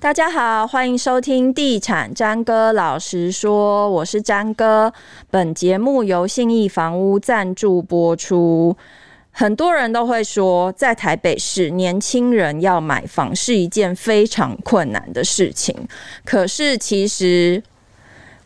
大家好，欢迎收听《地产詹哥老实说》，我是詹哥。本节目由信义房屋赞助播出。很多人都会说，在台北市，年轻人要买房是一件非常困难的事情。可是，其实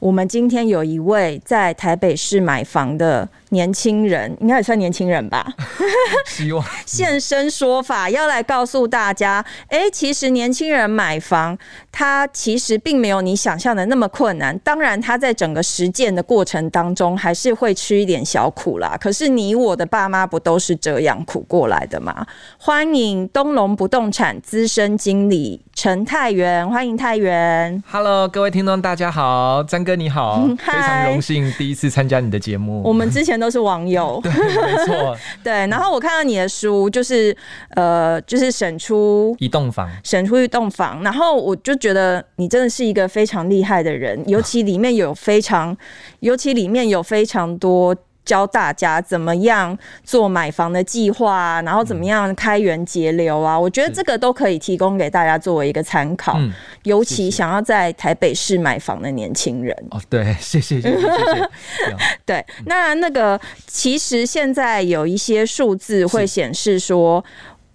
我们今天有一位在台北市买房的。年轻人应该也算年轻人吧，希望现身说法，要来告诉大家，哎、欸，其实年轻人买房，他其实并没有你想象的那么困难。当然，他在整个实践的过程当中，还是会吃一点小苦啦。可是，你我的爸妈不都是这样苦过来的吗？欢迎东龙不动产资深经理陈太原，欢迎太原。Hello，各位听众，大家好，张哥你好，非常荣幸第一次参加你的节目。我们之前都是网友，对，没错，对。然后我看到你的书，就是呃，就是审出一栋房，审出一栋房。然后我就觉得你真的是一个非常厉害的人，尤其里面有非常，尤其里面有非常多。教大家怎么样做买房的计划啊，然后怎么样开源节流啊，我觉得这个都可以提供给大家作为一个参考。嗯，尤其想要在台北市买房的年轻人。哦，对，谢谢谢谢谢谢。对，那那个其实现在有一些数字会显示说，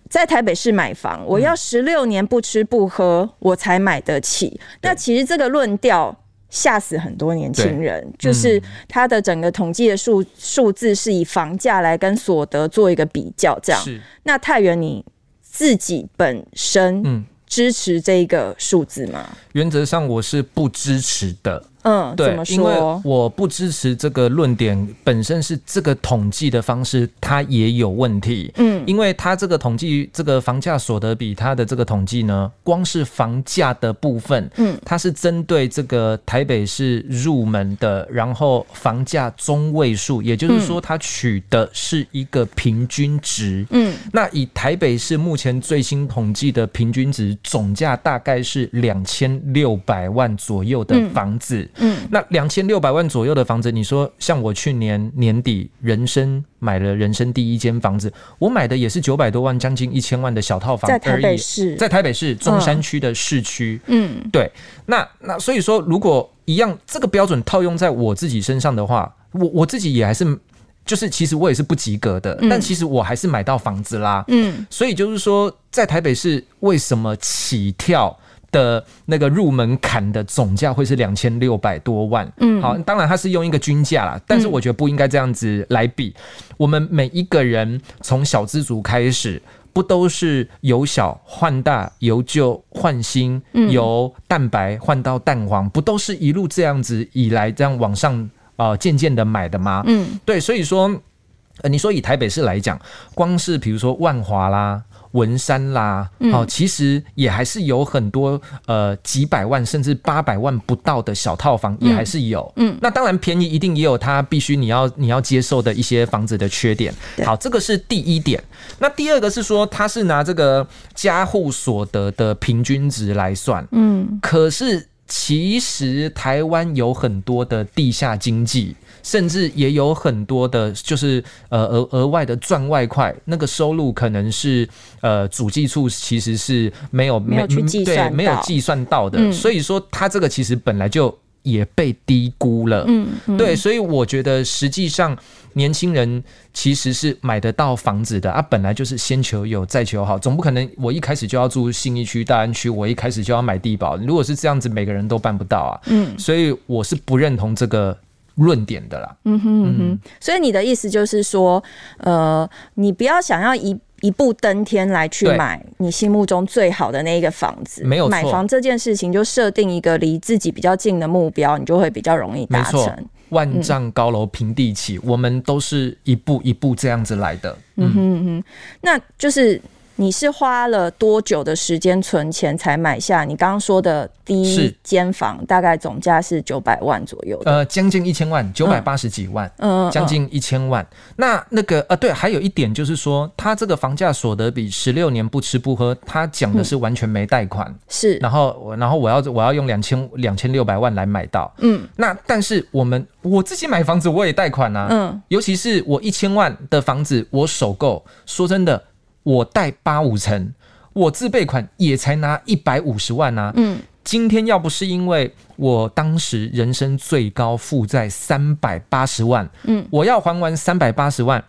在台北市买房，我要十六年不吃不喝，我才买得起。那其实这个论调。吓死很多年轻人，就是他的整个统计的数数字是以房价来跟所得做一个比较，这样。是。那太原你自己本身支持这个数字吗？原则上我是不支持的。嗯，对？因为我不支持这个论点，本身是这个统计的方式，它也有问题。嗯，因为它这个统计，这个房价所得比，它的这个统计呢，光是房价的部分，嗯，它是针对这个台北市入门的，然后房价中位数，也就是说，它取的是一个平均值。嗯，那以台北市目前最新统计的平均值，总价大概是两千六百万左右的房子。嗯，那两千六百万左右的房子，你说像我去年年底人生买了人生第一间房子，我买的也是九百多万，将近一千万的小套房，在台北市，在台北市中山区的市区。嗯，对，那那所以说，如果一样这个标准套用在我自己身上的话，我我自己也还是就是其实我也是不及格的，但其实我还是买到房子啦。嗯，所以就是说，在台北市为什么起跳？的那个入门槛的总价会是两千六百多万，嗯，好，当然它是用一个均价啦，但是我觉得不应该这样子来比。我们每一个人从小资族开始，不都是由小换大，由旧换新，由蛋白换到蛋黄，不都是一路这样子以来这样往上啊渐渐的买的吗？嗯，对，所以说，呃，你说以台北市来讲，光是比如说万华啦。文山啦，好，其实也还是有很多呃几百万甚至八百万不到的小套房，也还是有。嗯，那当然便宜一定也有它必须你要你要接受的一些房子的缺点。好，这个是第一点。那第二个是说，它是拿这个家户所得的平均值来算。嗯，可是其实台湾有很多的地下经济。甚至也有很多的，就是呃额额外的赚外快，那个收入可能是呃主计处其实是没有没有去计算对没有计算到的，嗯、所以说它这个其实本来就也被低估了，嗯，嗯。对，所以我觉得实际上年轻人其实是买得到房子的啊，本来就是先求有再求好，总不可能我一开始就要住信义区大安区，我一开始就要买地保，如果是这样子，每个人都办不到啊，嗯，所以我是不认同这个。论点的啦，嗯哼嗯哼，所以你的意思就是说，呃，你不要想要一一步登天来去买你心目中最好的那一个房子，没有错，买房这件事情就设定一个离自己比较近的目标，你就会比较容易达成。万丈高楼平地起，嗯，我们都是一步一步这样子来的。嗯哼嗯哼，那就是。你是花了多久的时间存钱才买下你刚刚说的第一间房？大概总价是九百万左右，呃，将近一千万，九百八十几万，嗯，将近一千万。那那个呃，对，还有一点就是说，他这个房价所得比十六年不吃不喝，他讲的是完全没贷款，是。然后然后我要我要用两千两千六百万来买到，嗯。那但是我们我自己买房子我也贷款啊，嗯。尤其是我一千万的房子，我首购，说真的。我贷八五成，我自备款也才拿一百五十万啊。嗯，今天要不是因为我当时人生最高负债三百八十万，嗯，我要还完三百八十万，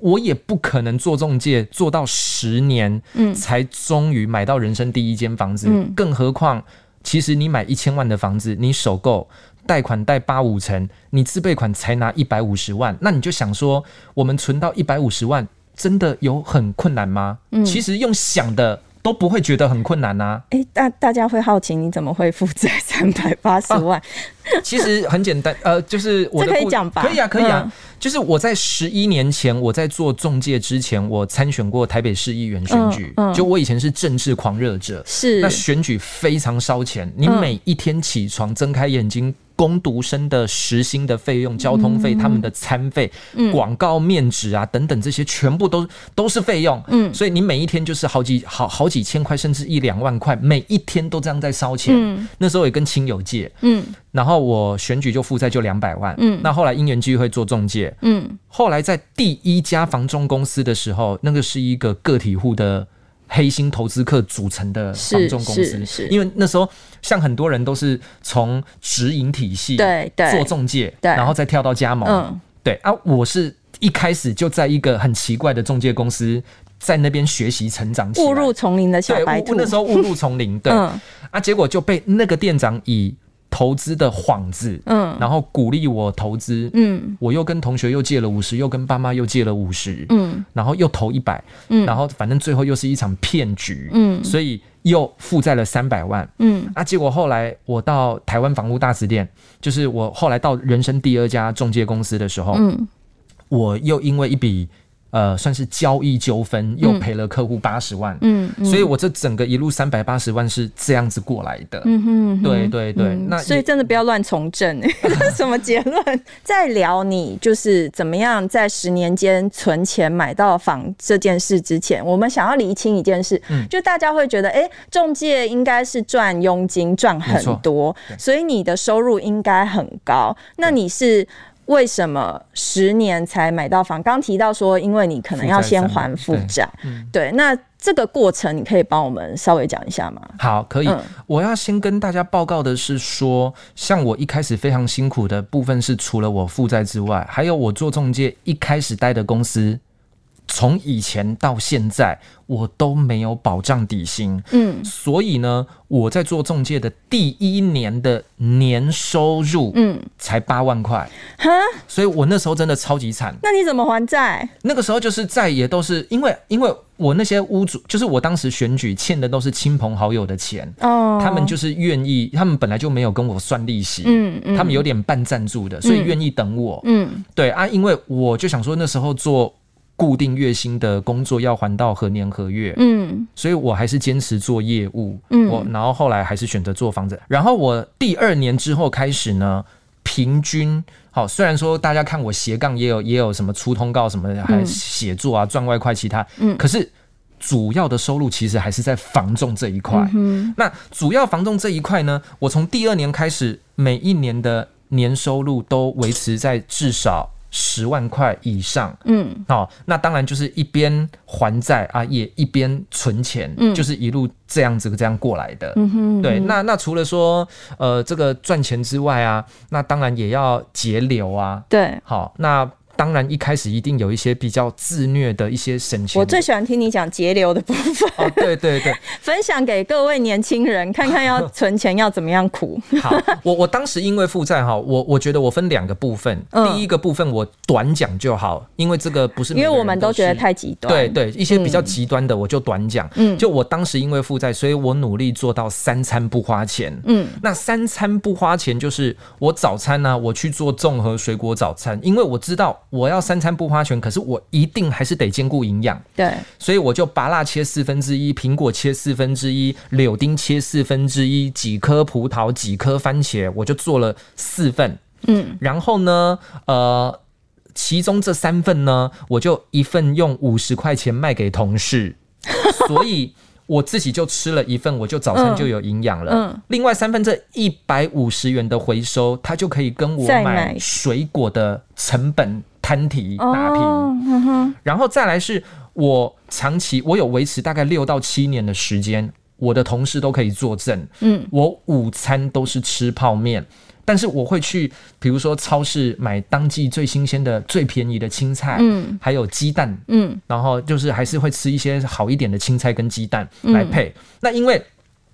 我也不可能做中介做到十年，嗯，才终于买到人生第一间房子。嗯，更何况，其实你买一千万的房子，你首购。贷款贷八五成，你自备款才拿一百五十万，那你就想说，我们存到一百五十万，真的有很困难吗？嗯，其实用想的都不会觉得很困难啊。诶、欸，大大家会好奇你怎么会负债三百八十万？啊，其实很简单，呃，就是我的可以讲吧？可以啊，可以啊。嗯，就是我在十一年前，我在做中介之前，我参选过台北市议员选举。嗯，嗯，就我以前是政治狂热者，是那选举非常烧钱，你每一天起床睁开眼睛。工读生的时薪的费用、交通费、嗯、他们的餐费、广、嗯、告面值啊等等，这些全部都都是费用。嗯，所以你每一天就是好几好好几千块，甚至一两万块，每一天都这样在烧钱。嗯，那时候也跟亲友借。嗯，然后我选举就负债就两百万。嗯，那后来因缘际会做中介。嗯，后来在第一家房仲公司的时候，那个是一个个体户的。黑心投资客组成的房仲公司，因为那时候像很多人都是从直营体系对做中介，然后再跳到加盟，嗯、对啊，我是一开始就在一个很奇怪的中介公司，在那边学习成长误入丛林的小白兔，那时候误入丛林，对、嗯、啊，结果就被那个店长以投资的幌子，嗯，然后鼓励我投资，嗯，我又跟同学又借了五十，又跟爸妈又借了五十，嗯，然后又投一百，嗯，然后反正最后又是一场骗局，嗯，所以又负债了三百万，嗯，啊，结果后来我到台湾房屋大词店，就是我后来到人生第二家中介公司的时候，嗯，我又因为一笔。呃，算是交易纠纷，又赔了客户八十万，嗯，嗯，所以我这整个一路三百八十万是这样子过来的，嗯哼，哼，对对对，嗯、那所以真的不要乱从政，什么结论？在聊你就是怎么样在十年间存钱买到房这件事之前，我们想要厘清一件事，嗯，就大家会觉得，哎、欸，仲介应该是赚佣金赚很多，所以你的收入应该很高，那你是？为什么十年才买到房？刚提到说，因为你可能要先还负债。对，那这个过程你可以帮我们稍微讲一下吗？好，可以。嗯、我要先跟大家报告的是说，像我一开始非常辛苦的部分是，除了我负债之外，还有我做中介一开始待的公司。从以前到现在，我都没有保障底薪，嗯，所以呢，我在做中介的第一年的年收入，嗯，才八万块，哈，所以我那时候真的超级惨。那你怎么还债？那个时候就是债也都是因为，因为我那些屋主，就是我当时选举欠的都是亲朋好友的钱，哦，他们就是愿意，他们本来就没有跟我算利息，嗯，嗯，他们有点半赞助的，所以愿意等我，嗯，对啊，因为我就想说那时候做。固定月薪的工作要还到何年何月？嗯，所以我还是坚持做业务。嗯，我然后后来还是选择做房子。然后我第二年之后开始呢，平均好，虽然说大家看我斜杠也有也有什么出通告什么的，还写作啊赚外快其他，嗯，可是主要的收入其实还是在房仲这一块。嗯，那主要房仲这一块呢，我从第二年开始，每一年的年收入都维持在至少。十万块以上，嗯，好，那当然就是一边还债啊，也一边存钱，嗯，就是一路这样子这样过来的，嗯哼，对，那那除了说呃这个赚钱之外啊，那当然也要节流啊，对，好，那。当然，一开始一定有一些比较自虐的一些省钱。我最喜欢听你讲节流的部分。哦，对对对，分享给各位年轻人看看，要存钱要怎么样苦。好，我我当时因为负债哈，我我觉得我分两个部分。嗯、第一个部分我短讲就好，因为这个不是，是因为我们都觉得太极端。对对，一些比较极端的我就短讲。嗯，就我当时因为负债，所以我努力做到三餐不花钱。嗯，那三餐不花钱就是我早餐呢、啊，我去做综合水果早餐，因为我知道。我要三餐不花钱，可是我一定还是得兼顾营养。对，所以我就拔辣切四分之一，苹果切四分之一，柳丁切四分之一，几颗葡萄，几颗番茄，我就做了四份。嗯，然后呢，呃，其中这三份呢，我就一份用五十块钱卖给同事，所以。我自己就吃了一份，我就早餐就有营养了。嗯嗯、另外三份这一百五十元的回收，它就可以跟我买水果的成本摊提打平。哦嗯、然后再来是我长期我有维持大概六到七年的时间，我的同事都可以作证。嗯，我午餐都是吃泡面。但是我会去，比如说超市买当季最新鲜的、最便宜的青菜，嗯，还有鸡蛋，嗯，然后就是还是会吃一些好一点的青菜跟鸡蛋来配。嗯、那因为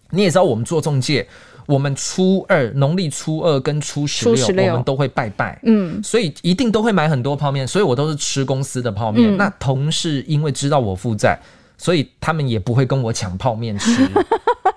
你也知道，我们做中介，我们初二农历初二跟初十六，我们都会拜拜，嗯，所以一定都会买很多泡面，所以我都是吃公司的泡面。嗯、那同事因为知道我负债，所以他们也不会跟我抢泡面吃。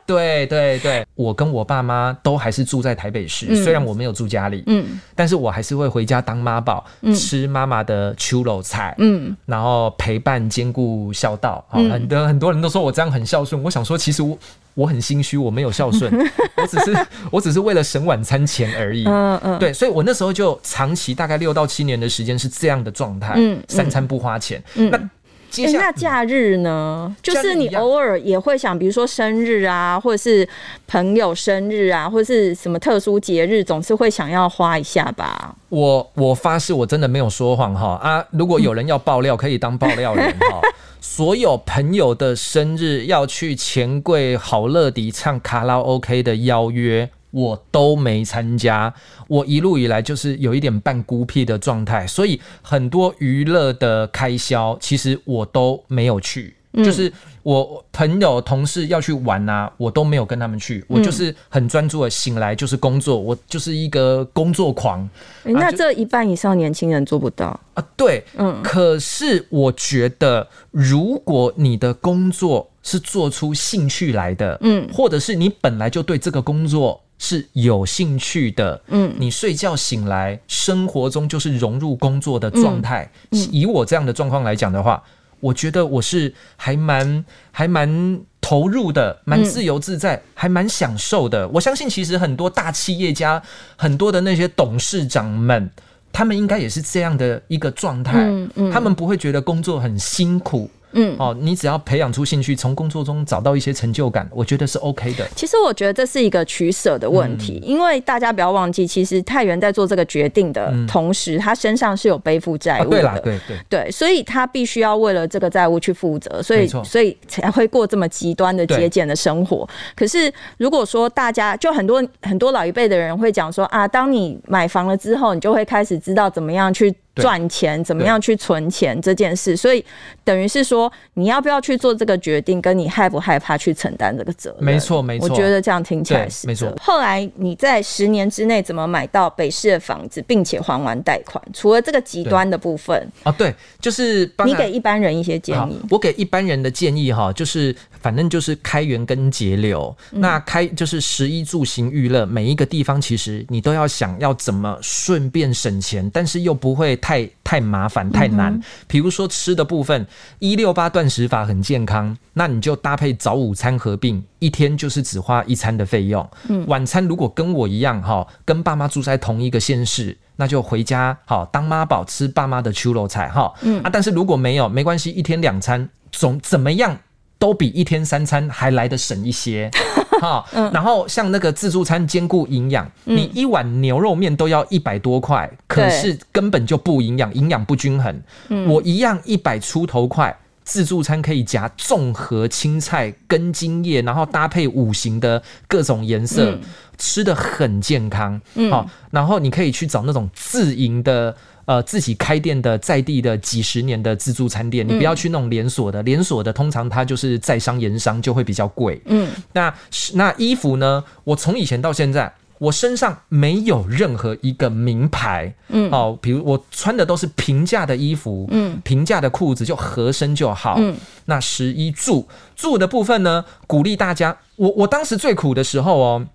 对对对，我跟我爸妈都还是住在台北市，嗯、虽然我没有住家里，嗯，但是我还是会回家当妈宝，嗯、吃妈妈的手路菜，嗯，然后陪伴兼顾孝道，嗯、很多很多人都说我这样很孝顺，我想说其实我我很心虚，我没有孝顺，我只是我只是为了省晚餐钱而已，嗯嗯，对，所以我那时候就长期大概六到七年的时间是这样的状态，嗯，三餐不花钱，嗯、那。欸、那假日呢？嗯、就是你偶尔也会想，比如说生日啊，或者是朋友生日啊，或者是什么特殊节日，总是会想要花一下吧。我我发誓，我真的没有说谎哈啊！如果有人要爆料，可以当爆料人哈。所有朋友的生日要去钱柜好乐迪唱卡拉 OK 的邀约。我都没参加，我一路以来就是有一点半孤僻的状态，所以很多娱乐的开销其实我都没有去，嗯、就是我朋友同事要去玩啊，我都没有跟他们去，我就是很专注的醒来就是工作，我就是一个工作狂。欸、那这一半以上年轻人做不到啊？对，嗯，可是我觉得如果你的工作是做出兴趣来的，嗯，或者是你本来就对这个工作。是有兴趣的，嗯，你睡觉醒来，生活中就是融入工作的状态。嗯嗯、以我这样的状况来讲的话，我觉得我是还蛮还蛮投入的，蛮自由自在，嗯、还蛮享受的。我相信，其实很多大企业家，很多的那些董事长们，他们应该也是这样的一个状态。嗯嗯、他们不会觉得工作很辛苦。嗯，哦，你只要培养出兴趣，从工作中找到一些成就感，我觉得是 OK 的。其实我觉得这是一个取舍的问题，嗯、因为大家不要忘记，其实太原在做这个决定的同时，嗯、他身上是有背负债务的。啊、对啦，对对对，所以他必须要为了这个债务去负责，所以所以才会过这么极端的节俭的生活。可是如果说大家就很多很多老一辈的人会讲说啊，当你买房了之后，你就会开始知道怎么样去。赚钱怎么样去存钱这件事，所以等于是说，你要不要去做这个决定，跟你害不害怕去承担这个责任？没错，没错。我觉得这样听起来是没错。后来你在十年之内怎么买到北市的房子，并且还完贷款？除了这个极端的部分啊，对，就是你给一般人一些建议。我给一般人的建议哈，就是反正就是开源跟节流。嗯、那开就是食衣住行娱乐，每一个地方其实你都要想要怎么顺便省钱，但是又不会。太太麻烦太难，比如说吃的部分，一六八断食法很健康，那你就搭配早午餐合并，一天就是只花一餐的费用。嗯，晚餐如果跟我一样哈，跟爸妈住在同一个县市，那就回家好当妈宝吃爸妈的秋肉菜哈。嗯啊，但是如果没有没关系，一天两餐总怎么样都比一天三餐还来得省一些。好，然后像那个自助餐兼顾营养，嗯、你一碗牛肉面都要一百多块，嗯、可是根本就不营养，营养不均衡。嗯、我一样一百出头块，自助餐可以夹综合青菜、根茎叶，然后搭配五行的各种颜色，嗯、吃的很健康。好，然后你可以去找那种自营的。呃，自己开店的在地的几十年的自助餐店，你不要去那种连锁的，连锁的通常它就是在商言商，就会比较贵。嗯，那那衣服呢？我从以前到现在，我身上没有任何一个名牌。嗯，哦，比如我穿的都是平价的衣服，嗯，平价的裤子就合身就好。嗯，那十一住住的部分呢，鼓励大家。我我当时最苦的时候哦。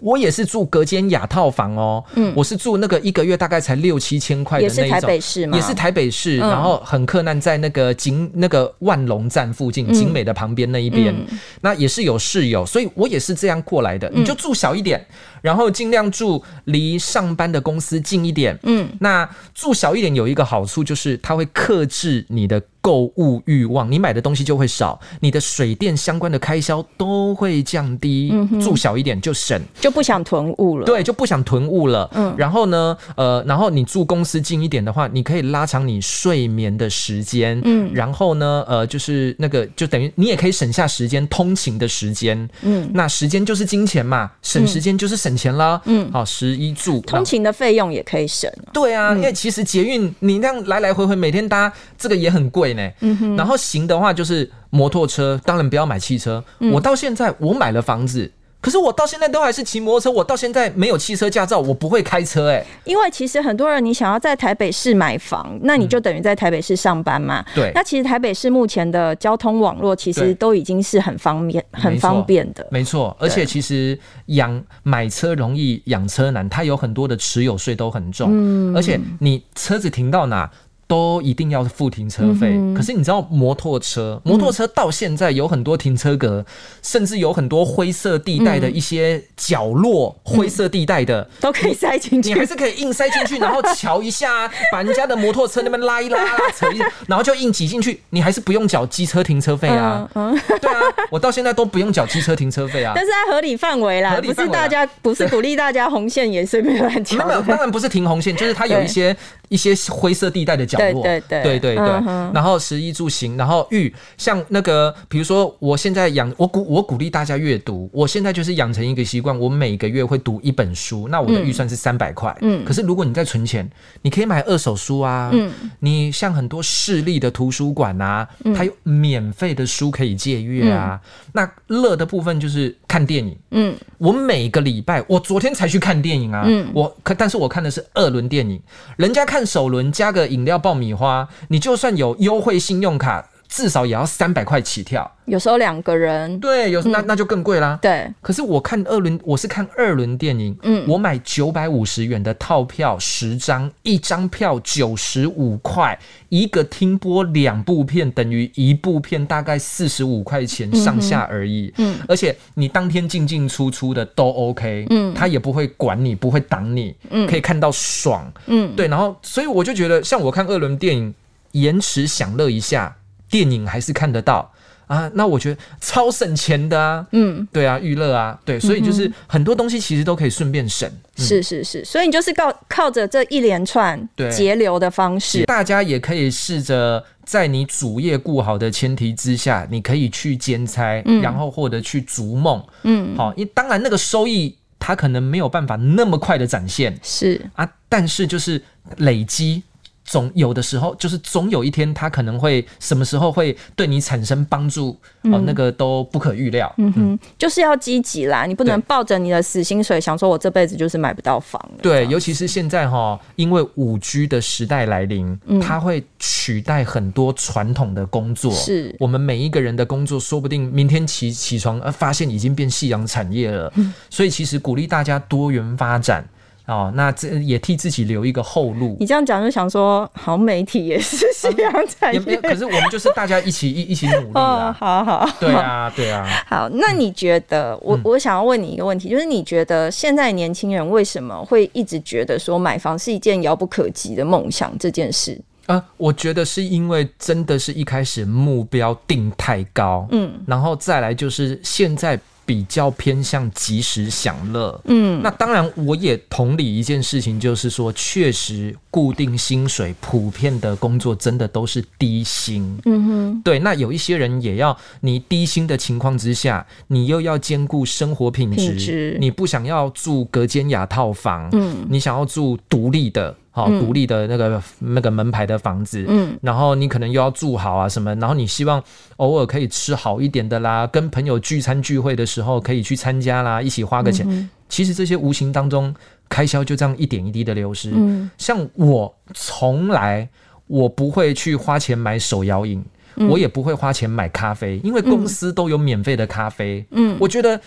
我也是住隔间雅套房哦，嗯，我是住那个一个月大概才六七千块的那一种，也是台北市吗？也是台北市，然后很困难，在那个景那个万隆站附近，景美的旁边那一边，那也是有室友，所以我也是这样过来的。你就住小一点，然后尽量住离上班的公司近一点，嗯，那住小一点有一个好处就是它会克制你的购物欲望，你买的东西就会少，你的水电相关的开销都会降低。嗯、住小一点就省，就不想囤物了。对，就不想囤物了。嗯，然后呢，呃，然后你住公司近一点的话，你可以拉长你睡眠的时间。嗯，然后呢，呃，就是那个，就等于你也可以省下时间通勤的时间。嗯，那时间就是金钱嘛，省时间就是省钱啦。嗯，好，食衣住，通勤的费用也可以省。对啊，因为其实捷运你那样来来回回每天搭，这个也很贵。嗯哼，然后行的话就是摩托车，当然不要买汽车。嗯、我到现在我买了房子，可是我到现在都还是骑摩托车。我到现在没有汽车驾照，我不会开车。哎，因为其实很多人你想要在台北市买房，那你就等于在台北市上班嘛。对、嗯，那其实台北市目前的交通网络其实都已经是很方便、很方便的。没错，而且其实养买车容易养车难，它有很多的持有税都很重。嗯，而且你车子停到哪？都一定要付停车费，嗯、可是你知道摩托车，摩托车到现在有很多停车格，嗯、甚至有很多灰色地带的一些角落，嗯、灰色地带的都可以塞进去，你还是可以硬塞进去，然后瞧一下，把人家的摩托车那边拉一拉，拉扯一，然后就硬挤进去，你还是不用缴机车停车费啊。对啊，我到现在都不用缴机车停车费啊。但是在合理范围啦，不是大家不是鼓励大家红线也随便乱 缴。没有，当然不是停红线，就是它有一些一些灰色地带的角。对对对对对对，然后食衣住行，然后育像那个，比如说我现在养我鼓我鼓励大家阅读，我现在就是养成一个习惯，我每个月会读一本书，那我的预算是三百块。嗯，可是如果你在存钱，你可以买二手书啊。嗯，你像很多市立的图书馆啊，它有免费的书可以借阅啊。那乐的部分就是看电影。嗯，我每个礼拜，我昨天才去看电影啊。嗯，我可但是我看的是二轮电影，人家看首轮加个饮料爆米花，你就算有优惠信用卡，至少也要三百块起跳。有时候两个人，对，有那那就更贵啦。对，可是我看二轮，我是看二轮电影，嗯，我买九百五十元的套票，十张，一张票九十五块，一个听播两部片，等于一部片大概四十五块钱上下而已。嗯，而且你当天进进出出的都 OK，嗯，他也不会管你，不会挡你，嗯，可以看到爽，嗯，对，然后所以我就觉得，像我看二轮电影，延迟享乐一下，电影还是看得到。啊，那我觉得超省钱的啊，嗯，对啊，娱乐啊，对，所以就是很多东西其实都可以顺便省，嗯、是是是，所以你就是靠靠着这一连串节流的方式，大家也可以试着在你主业顾好的前提之下，你可以去兼差，嗯、然后或者去逐梦，嗯，好，因为当然那个收益它可能没有办法那么快的展现，是。啊，但是就是累积。总有的时候，就是总有一天，他可能会什么时候会对你产生帮助，嗯、哦，那个都不可预料。嗯哼，嗯就是要积极啦，你不能抱着你的死薪水，想说我这辈子就是买不到房。对，尤其是现在哈，因为五 G 的时代来临，嗯、它会取代很多传统的工作。是，我们每一个人的工作，说不定明天起起床，呃，发现已经变夕阳产业了。嗯、所以，其实鼓励大家多元发展。哦，那这也替自己留一个后路。你这样讲就想说，好媒体也是夕阳产业，可是我们就是大家一起一一起努力啊！好好，对啊，对啊。好，那你觉得，嗯、我我想要问你一个问题，就是你觉得现在年轻人为什么会一直觉得说买房是一件遥不可及的梦想这件事？啊，我觉得是因为真的是一开始目标定太高，嗯，然后再来就是现在。比较偏向及时享乐，嗯，那当然我也同理一件事情，就是说，确实固定薪水普遍的工作真的都是低薪，嗯哼，对。那有一些人也要你低薪的情况之下，你又要兼顾生活品质，你不想要住隔间雅套房，嗯，你想要住独立的。好，独立的那个那个门牌的房子，嗯，然后你可能又要住好啊什么，然后你希望偶尔可以吃好一点的啦，跟朋友聚餐聚会的时候可以去参加啦，一起花个钱。嗯、其实这些无形当中开销就这样一点一滴的流失。嗯，像我从来我不会去花钱买手摇饮，嗯、我也不会花钱买咖啡，因为公司都有免费的咖啡。嗯，我觉得。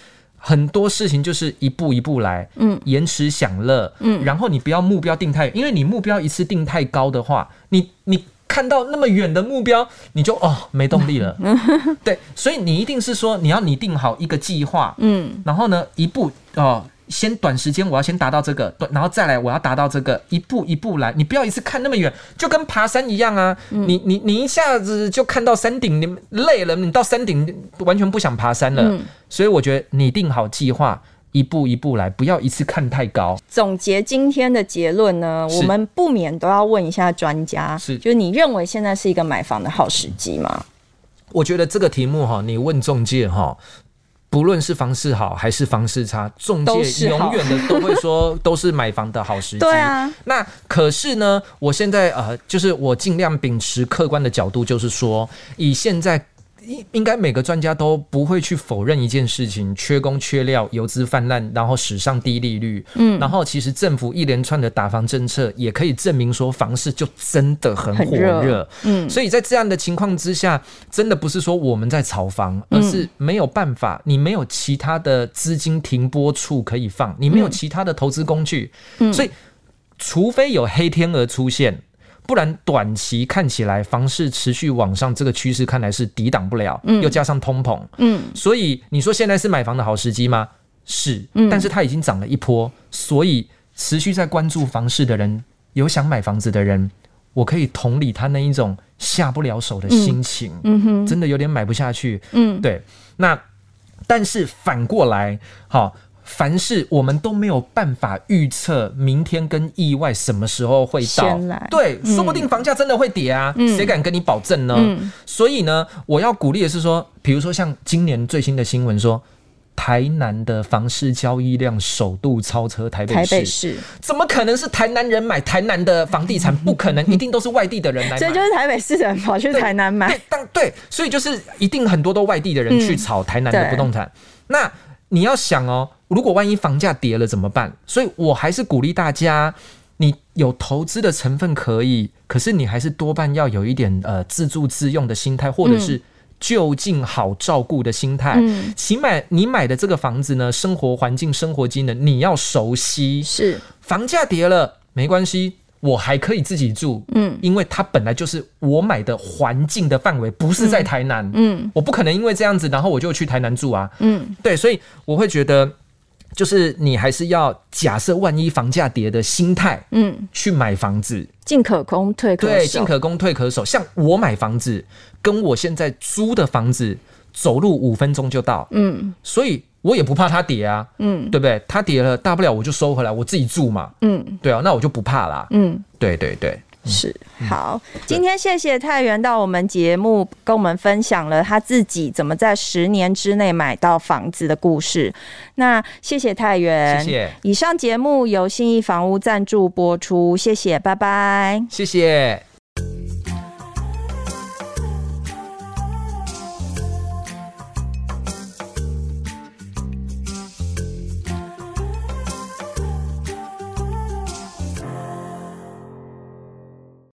很多事情就是一步一步来，嗯，延迟享乐，嗯，然后你不要目标定太，因为你目标一次定太高的话，你你看到那么远的目标，你就哦没动力了，对，所以你一定是说你要拟定好一个计划，嗯，然后呢一步哦先短时间我要先达到这个，然后再来我要达到这个，一步一步来，你不要一次看那么远，就跟爬山一样啊，嗯、你你你一下子就看到山顶，你累了，你到山顶完全不想爬山了，嗯、所以我觉得拟定好计划。一步一步来，不要一次看太高。总结今天的结论呢，我们不免都要问一下专家，是，就是你认为现在是一个买房的好时机吗？我觉得这个题目哈，你问中介哈，不论是房市好还是房市差，中介永远的都会说 都是买房的好时机。对啊，那可是呢，我现在呃，就是我尽量秉持客观的角度，就是说以现在。应应该每个专家都不会去否认一件事情：缺工缺料、游资泛滥，然后史上低利率。嗯，然后其实政府一连串的打房政策也可以证明说房市就真的很火热。嗯，所以在这样的情况之下，真的不是说我们在炒房，而是没有办法，你没有其他的资金停泊处可以放，你没有其他的投资工具。嗯，所以除非有黑天鹅出现。不然，短期看起来房市持续往上，这个趋势看来是抵挡不了。嗯，又加上通膨，嗯，所以你说现在是买房的好时机吗？是，嗯，但是它已经涨了一波，所以持续在关注房市的人，有想买房子的人，我可以同理他那一种下不了手的心情，嗯，嗯哼，真的有点买不下去，嗯，对。那但是反过来，好。凡事我们都没有办法预测明天跟意外什么时候会到，来。对，嗯、说不定房价真的会跌啊，谁、嗯、敢跟你保证呢？嗯、所以呢，我要鼓励的是说，比如说像今年最新的新闻说，台南的房市交易量首度超车台北市，台北市。怎么可能是台南人买台南的房地产？不可能，一定都是外地的人来买，所以就是台北市人跑去台南买，对，但对，所以就是一定很多都外地的人去炒台南的不动产，嗯、那。你要想哦，如果万一房价跌了怎么办？所以我还是鼓励大家，你有投资的成分可以，可是你还是多半要有一点呃自住自用的心态，或者是就近好照顾的心态。嗯，起码你买的这个房子呢，生活环境、生活机能你要熟悉。是，房价跌了没关系。我还可以自己住，嗯，因为它本来就是我买的环境的范围，不是在台南，嗯，嗯，我不可能因为这样子，然后我就去台南住啊，嗯，对，所以我会觉得，就是你还是要假设万一房价跌的心态，嗯，去买房子，进可攻退可守，对，进可攻退可守。像我买房子，跟我现在租的房子，走路五分钟就到，嗯，所以。我也不怕它跌啊，嗯，对不对？它跌了，大不了我就收回来，我自己住嘛，嗯，对啊，那我就不怕啦，嗯，对对对，是好。今天谢谢太原到我们节目跟我们分享了他自己怎么在十年之内买到房子的故事。那谢谢太原，谢谢。以上节目由信义房屋赞助播出，谢谢，拜拜，谢谢。